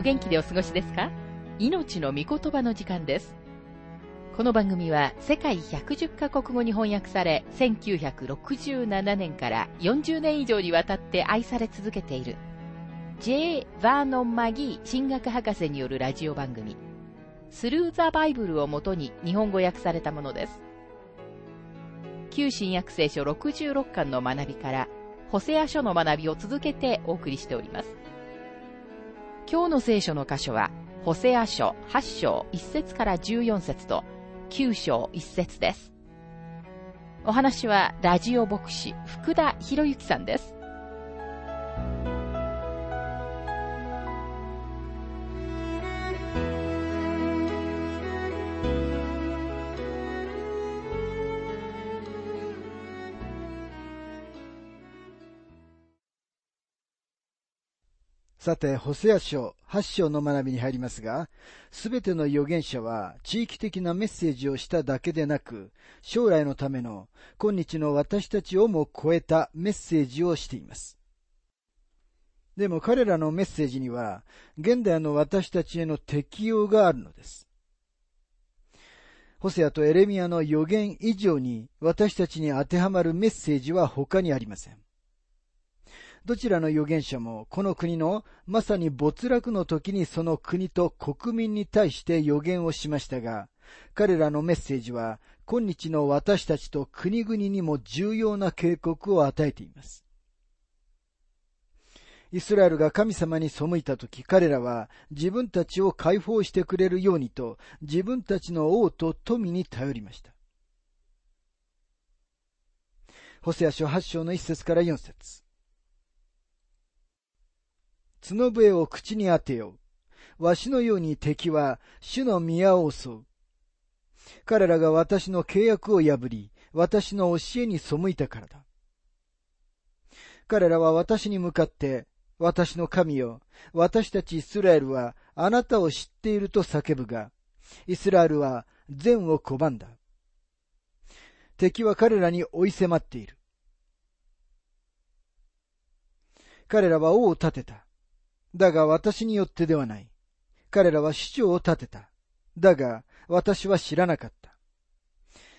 お元気でお過ごしですか？命の御言葉の時間です。この番組は世界110カ国語に翻訳され、1967年から40年以上にわたって愛され続けている J. バーノン・マギー神学博士によるラジオ番組、スルー・ザ・バイブルをもとに日本語訳されたものです。旧新約聖書66巻の学びから、ホセア書の学びを続けてお送りしております。今日の聖書の箇所は、ホセア書8章1節から14節と9章1節です。お話はラジオ牧師福田博之さんです。さて、ホセア書8章の学びに入りますが、すべての預言者は地域的なメッセージをしただけでなく、将来のための今日の私たちをも超えたメッセージをしています。でも彼らのメッセージには、現代の私たちへの適用があるのです。ホセアとエレミアの予言以上に私たちに当てはまるメッセージは他にありません。どちらの預言者もこの国のまさに没落の時にその国と国民に対して予言をしましたが、彼らのメッセージは今日の私たちと国々にも重要な警告を与えています。イスラエルが神様に背いたとき、彼らは自分たちを解放してくれるようにと、自分たちの王と富に頼りました。ホセア書8章の1節から4節角笛を口に当てよう。わしのように敵は主の宮を襲う。彼らが私の契約を破り、私の教えに背いたからだ。彼らは私に向かって、私の神よ、私たちイスラエルはあなたを知っていると叫ぶが、イスラエルは善を拒んだ。敵は彼らに追い迫っている。彼らは王を立てた。だが私によってではない。彼らは市長を立てた。だが私は知らなかった。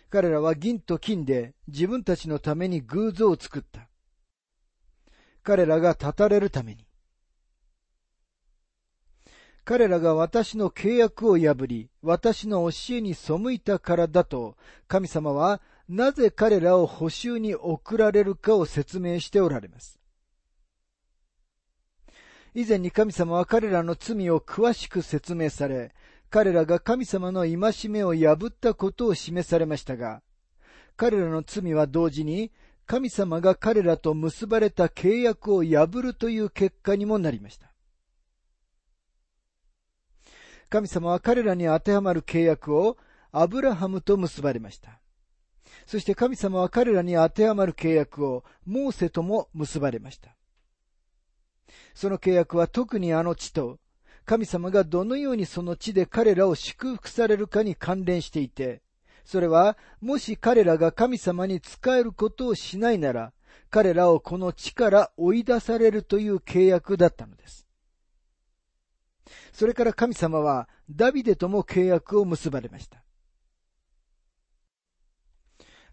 彼らは銀と金で自分たちのために偶像を作った。彼らが立たれるために。彼らが私の契約を破り、私の教えに背いたからだと、神様はなぜ彼らを補修に送られるかを説明しておられます。以前に神様は彼らの罪を詳しく説明され、彼らが神様の戒めを破ったことを示されましたが、彼らの罪は同時に神様が彼らと結ばれた契約を破るという結果にもなりました。神様は彼らに当てはまる契約をアブラハムと結ばれました。そして神様は彼らに当てはまる契約をモーセとも結ばれました。その契約は特にあの地と、神様がどのようにその地で彼らを祝福されるかに関連していて、それは、もし彼らが神様に仕えることをしないなら、彼らをこの地から追い出されるという契約だったのです。それから神様はダビデとも契約を結ばれました。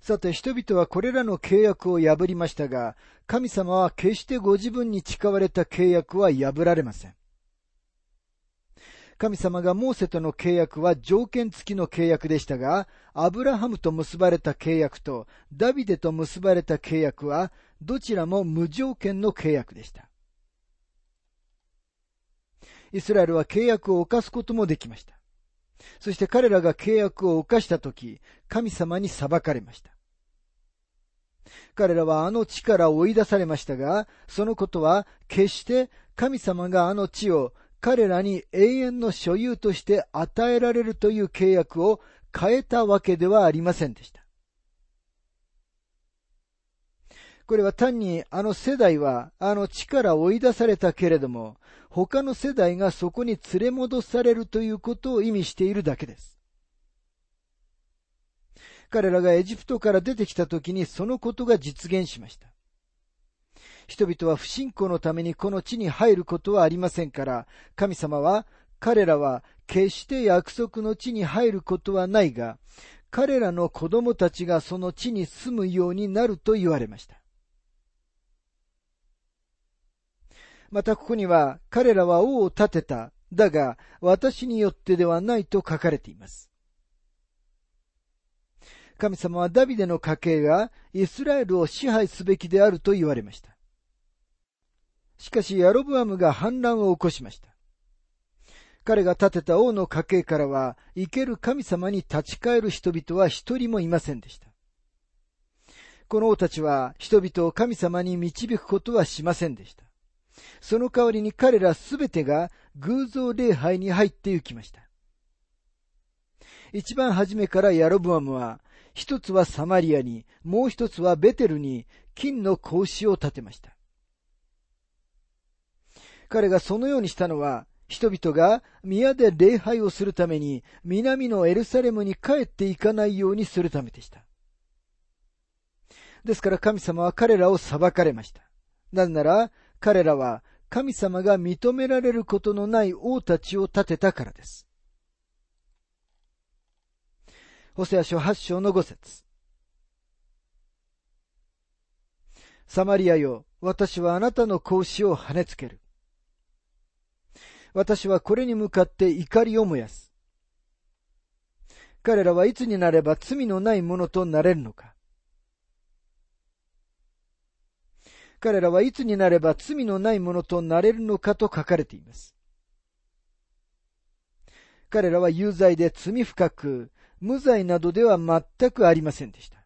さて人々はこれらの契約を破りましたが、神様は決してご自分に誓われた契約は破られません。神様がモーセとの契約は条件付きの契約でしたが、アブラハムと結ばれた契約とダビデと結ばれた契約は、どちらも無条件の契約でした。イスラエルは契約を犯すこともできました。そして彼らが契約を犯した時、神様に裁かれました。彼らはあの地から追い出されましたが、そのことは決して神様があの地を彼らに永遠の所有として与えられるという契約を変えたわけではありませんでした。これは単にあの世代はあの地から追い出されたけれども、他の世代がそこに連れ戻されるということを意味しているだけです。彼らがエジプトから出てきた時にそのことが実現しました。人々は不信仰のためにこの地に入ることはありませんから、神様は彼らは決して約束の地に入ることはないが、彼らの子供たちがその地に住むようになると言われました。またここには、彼らは王を立てた。だが、私によってではないと書かれています。神様はダビデの家系がイスラエルを支配すべきであると言われました。しかし、ヤロブアムが反乱を起こしました。彼が建てた王の家系からは、生ける神様に立ち返る人々は一人もいませんでした。この王たちは人々を神様に導くことはしませんでした。その代わりに彼らすべてが偶像礼拝に入って行きました。一番初めからヤロブアムは、一つはサマリアに、もう一つはベテルに金の格子を建てました。彼がそのようにしたのは、人々が宮で礼拝をするために南のエルサレムに帰っていかないようにするためでした。ですから神様は彼らを裁かれました。なぜなら、彼らは神様が認められることのない王たちを立てたからです。ホセア書8章の5節サマリアよ、私はあなたの格子を跳ねつける。私はこれに向かって怒りを燃やす。彼らはいつになれば罪のないものとなれるのか。彼らはいつになれば罪のないものとなれるのかと書かれています。彼らは有罪で罪深く、無罪などでは全くありませんでした。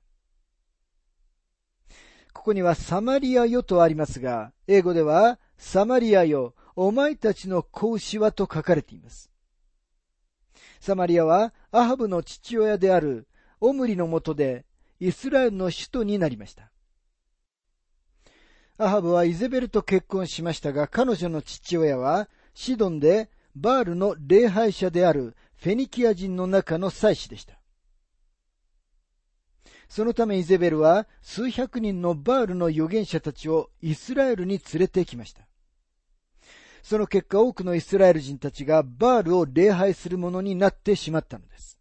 ここにはサマリアよとありますが、英語ではサマリアよ、お前たちの子牛はと書かれています。サマリアはアハブの父親であるオムリのもとでイスラエルの首都になりました。アハブはイゼベルと結婚しましたが、彼女の父親はシドンでバールの礼拝者であるフェニキア人の中の祭司でした。そのためイゼベルは数百人のバールの預言者たちをイスラエルに連れて行きました。その結果多くのイスラエル人たちがバールを礼拝するものになってしまったのです。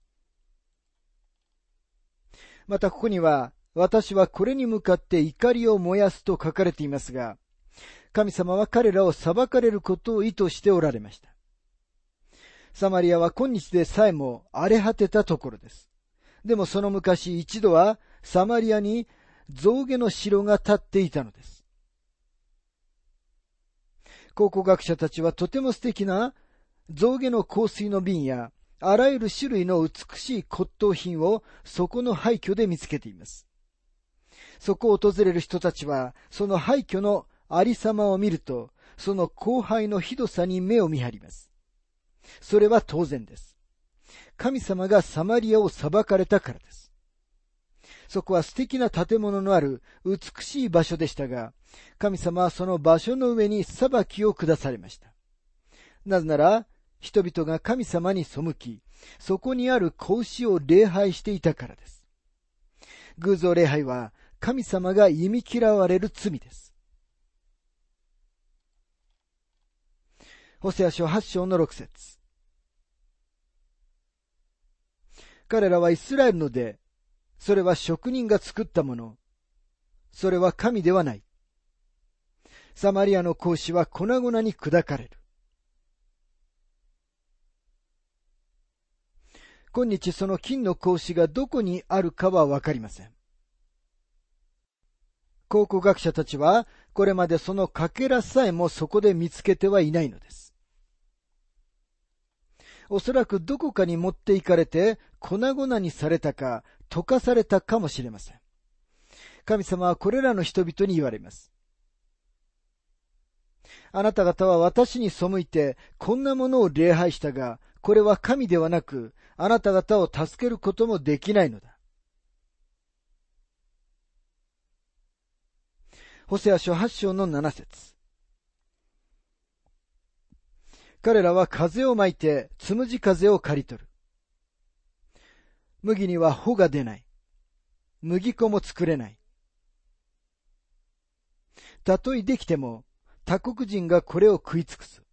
またここには私はこれに向かって怒りを燃やすと書かれていますが、神様は彼らを裁かれることを意図しておられました。サマリアは今日でさえも荒れ果てたところです。でもその昔一度はサマリアに象牙の城が建っていたのです。考古学者たちはとても素敵な象牙の香水の瓶やあらゆる種類の美しい骨董品をそこの廃墟で見つけています。そこを訪れる人たちは、その廃墟のありさまを見ると、その荒廃のひどさに目を見張ります。それは当然です。神様がサマリアを裁かれたからです。そこは素敵な建物のある美しい場所でしたが、神様はその場所の上に裁きを下されました。なぜなら、人々が神様に背き、そこにある子牛を礼拝していたからです。偶像礼拝は神様が忌み嫌われる罪です。ホセア書8章の6節彼らはイスラエルので、それは職人が作ったもの。それは神ではない。サマリアの格子は粉々に砕かれる。今日その金の格子がどこにあるかはわかりません。考古学者たちは、これまでそのかけらさえもそこで見つけてはいないのです。おそらくどこかに持っていかれて粉々にされたか溶かされたかもしれません。神様はこれらの人々に言われます。あなた方は私に背いてこんなものを礼拝したが、これは神ではなく、あなた方を助けることもできないのだ。ホセア書8章の7節彼らは風を巻いて、つむじ風を刈り取る。麦には穂が出ない。麦粉も作れない。たとえできても、他国人がこれを食い尽くす。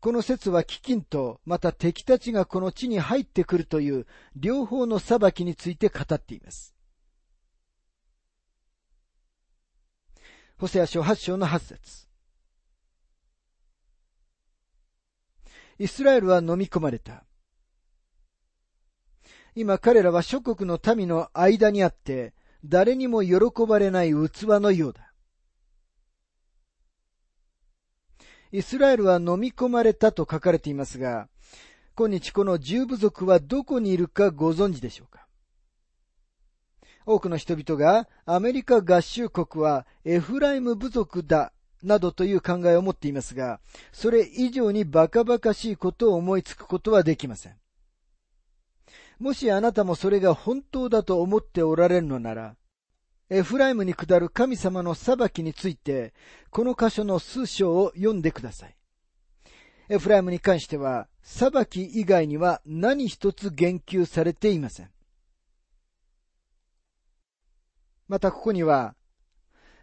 この説は飢饉と、また敵たちがこの地に入ってくるという両方の裁きについて語っています。ホセア書8章の8節イスラエルは飲み込まれた。今彼らは諸国の民の間にあって、誰にも喜ばれない器のようだ。イスラエルは飲み込まれたと書かれていますが、今日この十部族はどこにいるかご存知でしょうか？多くの人々がアメリカ合衆国はエフライム部族だなどという考えを持っていますが、それ以上にバカバカしいことを思いつくことはできません。もしあなたもそれが本当だと思っておられるのなら、エフライムに下る神様の裁きについて、この箇所の数章を読んでください。エフライムに関しては、裁き以外には何一つ言及されていません。またここには、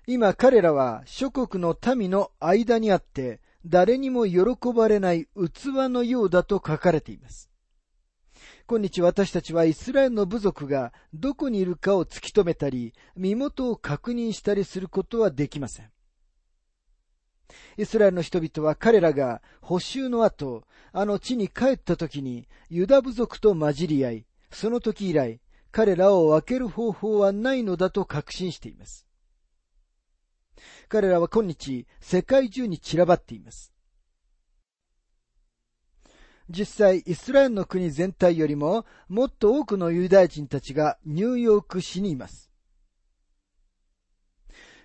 今彼らは諸国の民の間にあって、誰にも喜ばれない器のようだと書かれています。今日私たちはイスラエルの部族がどこにいるかを突き止めたり、身元を確認したりすることはできません。イスラエルの人々は彼らが補修の後、あの地に帰った時にユダ部族と混じり合い、その時以来、彼らを分ける方法はないのだと確信しています。彼らは今日世界中に散らばっています。実際、イスラエルの国全体よりも、もっと多くのユダヤ人たちがニューヨーク市にいます。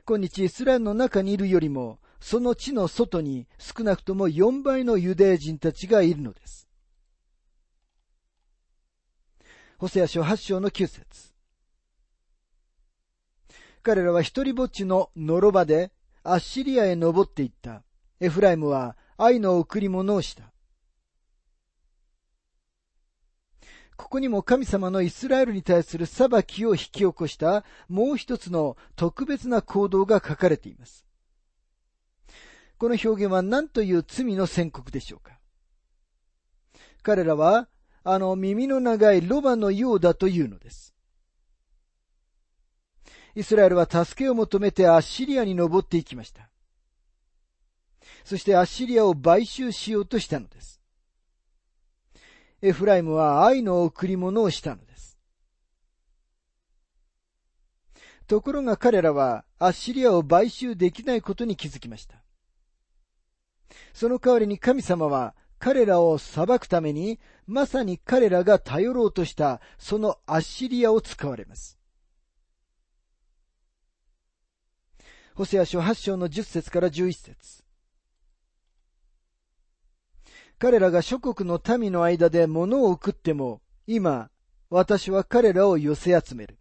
今日イスラエルの中にいるよりも、その地の外に少なくとも4倍のユダヤ人たちがいるのです。ホセア書8章の9節彼らは一人ぼっちののろ場でアッシリアへ登っていった。エフライムは愛の贈り物をした。ここにも神様のイスラエルに対する裁きを引き起こしたもう一つの特別な行動が書かれています。この表現は何という罪の宣告でしょうか彼らは、あの耳の長いロバのようだというのです。イスラエルは助けを求めてアッシリアに登っていきました。そしてアッシリアを買収しようとしたのです。エフライムは愛の贈り物をしたのです。ところが彼らはアッシリアを買収できないことに気づきました。その代わりに神様は彼らを裁くために、まさに彼らが頼ろうとしたそのアッシリアを使われます。ホセア書8章の10節から11節彼らが諸国の民の間で物を送っても、今、私は彼らを寄せ集める。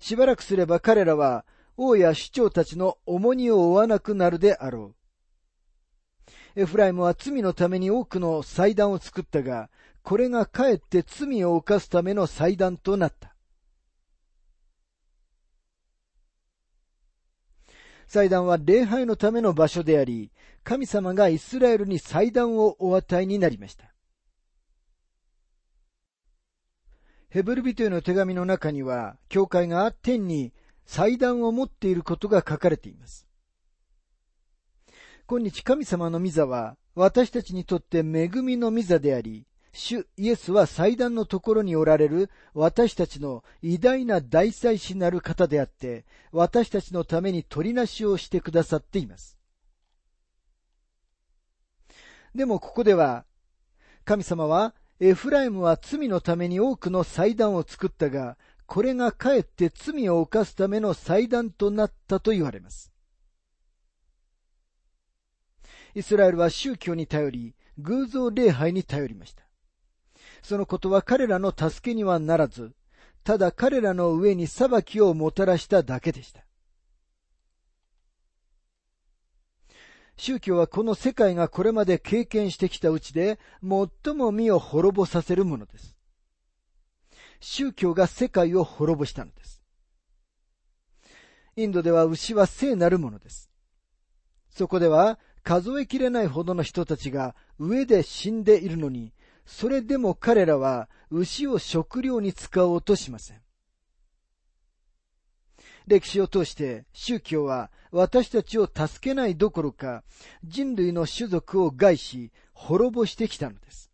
しばらくすれば彼らは王や首長たちの重荷を負わなくなるであろう。エフライムは罪のために多くの祭壇を作ったが、これがかえって罪を犯すための祭壇となった。祭壇は礼拝のための場所であり、神様がイスラエルに祭壇をお与えになりました。ヘブル人への手紙の中には、教会が天に祭壇を持っていることが書かれています。今日神様の御座は私たちにとって恵みの御座であり、主イエスは祭壇のところにおられる私たちの偉大な大祭司なる方であって、私たちのために取りなしをしてくださっています。でもここでは、神様は、エフライムは罪のために多くの祭壇を作ったが、これがかえって罪を犯すための祭壇となったと言われます。イスラエルは宗教に頼り、偶像礼拝に頼りました。そのことは彼らの助けにはならず、ただ彼らの上に裁きをもたらしただけでした。宗教はこの世界がこれまで経験してきたうちで、最も身を滅ぼさせるものです。宗教が世界を滅ぼしたのです。インドでは牛は聖なるものです。そこでは数えきれないほどの人たちが上で死んでいるのに、それでも彼らは牛を食料に使おうとしません。歴史を通して宗教は私たちを助けないどころか人類の種族を害し滅ぼしてきたのです。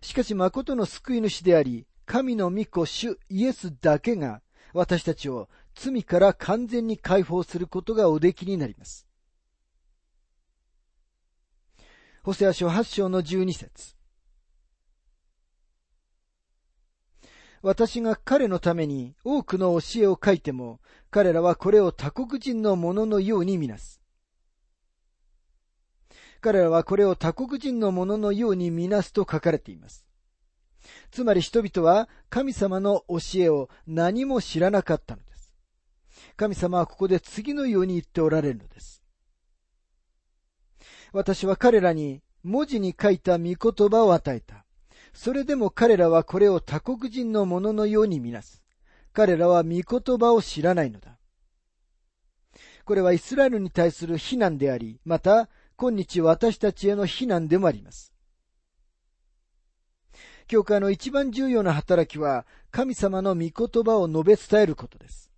しかし誠の救い主であり、神の御子主イエスだけが私たちを罪から完全に解放することがおできになります。ホセア書8章の12節私が彼のために多くの教えを書いても、彼らはこれを他国人のもののように見なす。彼らはこれを他国人のもののように見なすと書かれています。つまり人々は神様の教えを何も知らなかったのです。神様はここで次のように言っておられるのです。私は彼らに文字に書いた御言葉を与えた。それでも彼らはこれを他国人のもののように見なす。彼らは御言葉を知らないのだ。これはイスラエルに対する非難であり、また、今日私たちへの非難でもあります。教会の一番重要な働きは、神様の御言葉を述べ伝えることです。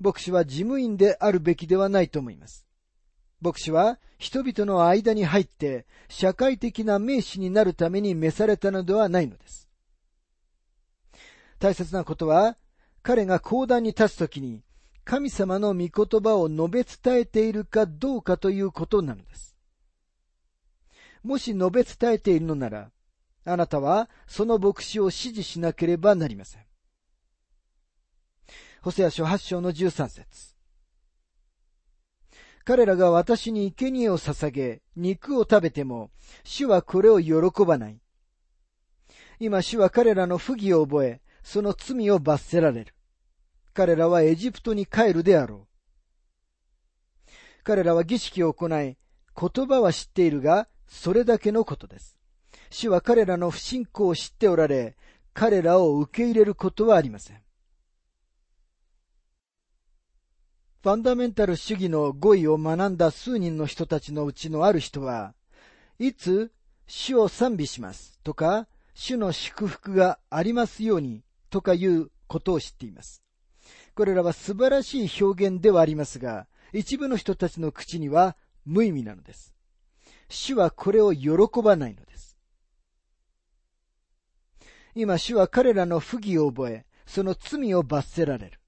牧師は事務員であるべきではないと思います。牧師は人々の間に入って社会的な名士になるために召されたのではないのです。大切なことは、彼が講談に立つときに神様の御言葉を述べ伝えているかどうかということなのです。もし述べ伝えているのなら、あなたはその牧師を支持しなければなりません。ホセア書8章の13節彼らが私に生贄を捧げ、肉を食べても、主はこれを喜ばない。今主は彼らの不義を覚え、その罪を罰せられる。彼らはエジプトに帰るであろう。彼らは儀式を行い、言葉は知っているが、それだけのことです。主は彼らの不信仰を知っておられ、彼らを受け入れることはありません。ファンダメンタル主義の語彙を学んだ数人の人たちのうちのある人は、いつ主を賛美しますとか、主の祝福がありますようにとかいうことを知っています。これらは素晴らしい表現ではありますが、一部の人たちの口には無意味なのです。主はこれを喜ばないのです。今主は彼らの不義を覚え、その罪を罰せられる。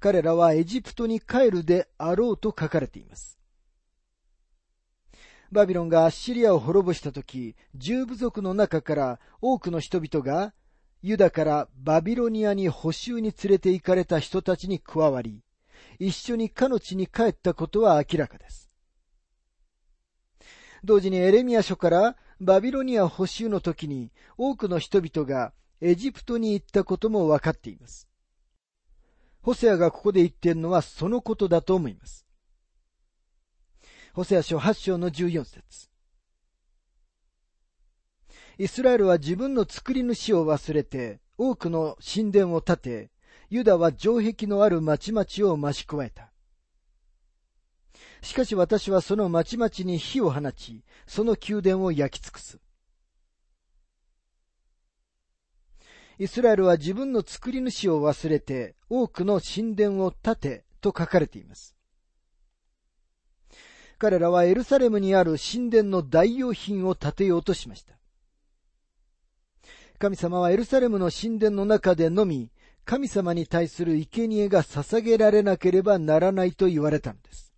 彼らはエジプトに帰るであろうと書かれています。バビロンがアッシリアを滅ぼしたとき、十部族の中から多くの人々がユダからバビロニアに補修に連れて行かれた人たちに加わり、一緒にかの地に帰ったことは明らかです。同時にエレミア書からバビロニア補修の時に多くの人々がエジプトに行ったことも分かっています。ホセアがここで言っているのはそのことだと思います。ホセア書8章の14節イスラエルは自分の作り主を忘れて多くの神殿を建て、ユダは城壁のある町々を増し加えた。しかし私はその町々に火を放ち、その宮殿を焼き尽くす。イスラエルは自分の作り主を忘れて多くの神殿を建てと書かれています。彼らはエルサレムにある神殿の代用品を建てようとしました。神様はエルサレムの神殿の中でのみ、神様に対する生贄が捧げられなければならないと言われたのです。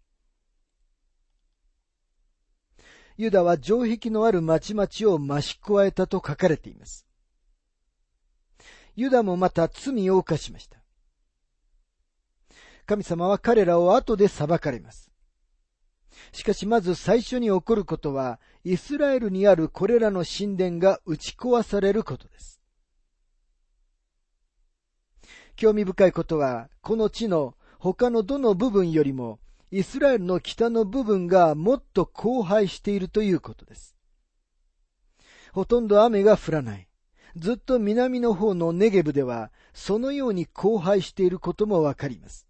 ユダは城壁のある町々を増し加えたと書かれています。ユダもまた罪を犯しました。神様は彼らを後で裁かれます。しかしまず最初に起こることは、イスラエルにあるこれらの神殿が打ち壊されることです。興味深いことは、この地の他のどの部分よりも、イスラエルの北の部分がもっと荒廃しているということです。ほとんど雨が降らない。ずっと南の方のネゲブでは、そのように荒廃していることもわかります。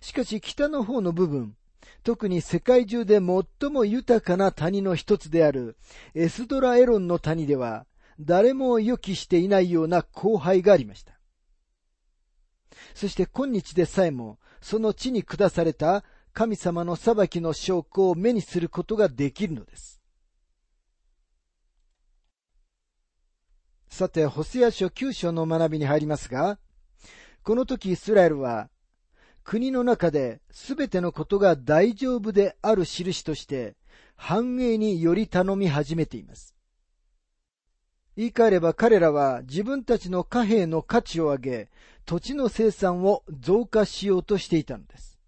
しかし北の方の部分、特に世界中で最も豊かな谷の一つであるエスドラエロンの谷では、誰も予期していないような荒廃がありました。そして今日でさえも、その地に下された神様の裁きの証拠を目にすることができるのです。さて、ホセア書9章の学びに入りますが、この時イスラエルは、国の中で全てのことが大丈夫である印として、繁栄により頼み始めています。言い換えれば彼らは自分たちの貨幣の価値を上げ、土地の生産を増加しようとしていたのです。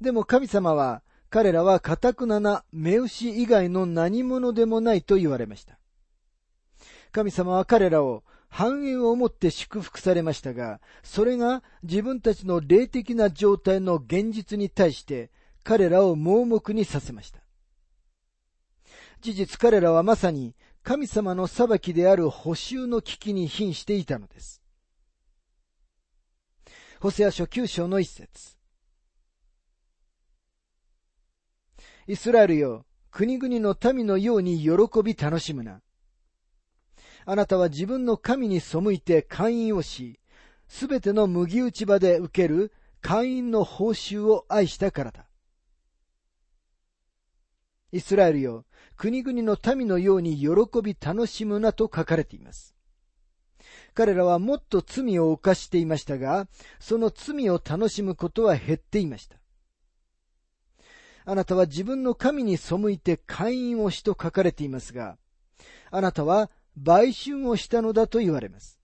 でも神様は、彼らは堅くなな目牛以外の何者でもないと言われました。神様は彼らを繁栄をもって祝福されましたが、それが自分たちの霊的な状態の現実に対して彼らを盲目にさせました。事実彼らはまさに神様の裁きである補修の危機に瀕していたのです。ホセア書九章の一節。イスラエルよ、国々の民のように喜び楽しむな。あなたは自分の神に背いて会員をし、すべての麦打ち場で受ける会員の報酬を愛したからだ。イスラエルよ、国々の民のように喜び楽しむなと書かれています。彼らはもっと罪を犯していましたが、その罪を楽しむことは減っていました。あなたは自分の神に背いて会員をしと書かれていますが、あなたは売春をしたのだと言われます。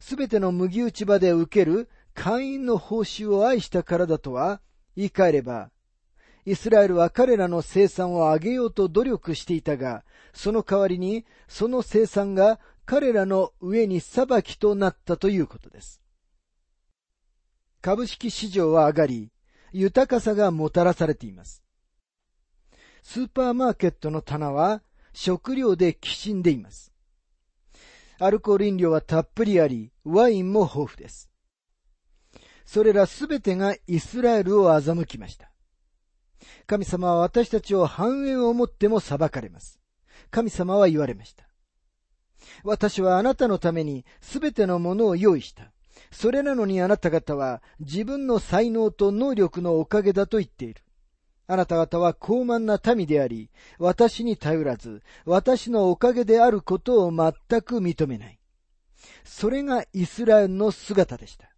すべての麦打ち場で受ける会員の報酬を愛したからだとは、言い換えれば、イスラエルは彼らの生産を上げようと努力していたが、その代わりに、その生産が彼らの上に裁きとなったということです。株式市場は上がり、豊かさがもたらされています。スーパーマーケットの棚は食料できしんでいます。アルコール飲料はたっぷりあり、ワインも豊富です。それらすべてがイスラエルを欺きました。神様は私たちを繁栄をもっても裁かれます。神様は言われました。私はあなたのためにすべてのものを用意した。それなのにあなた方は自分の才能と能力のおかげだと言っている。あなた方は高慢な民であり、私に頼らず、私のおかげであることを全く認めない。それがイスラエルの姿でした。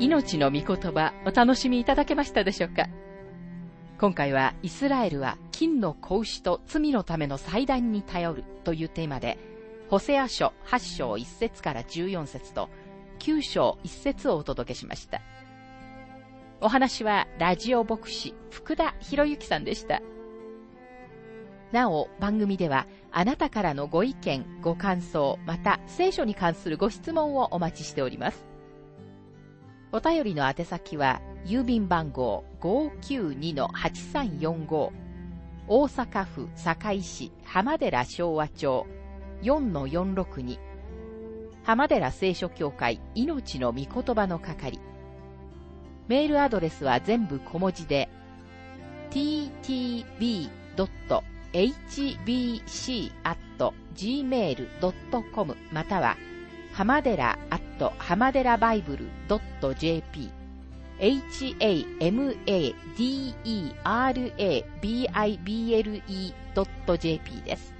命の御言葉お楽しみいただけましたでしょうか？今回はイスラエルは金の子牛と罪のための祭壇に頼るというテーマでホセア書8章1節から14節と9章1節をお届けしました。お話はラジオ牧師福田博之さんでした。なお、番組ではあなたからのご意見、ご感想、また聖書に関するご質問をお待ちしております。お便りの宛先は、郵便番号592-8345大阪府堺市浜寺昭和町4-462浜寺聖書協会命の御言葉の係メールアドレスは全部小文字で ttb.hbc.gmail.com または浜寺アット浜寺バイブル .jp hamadera.bible.jp です。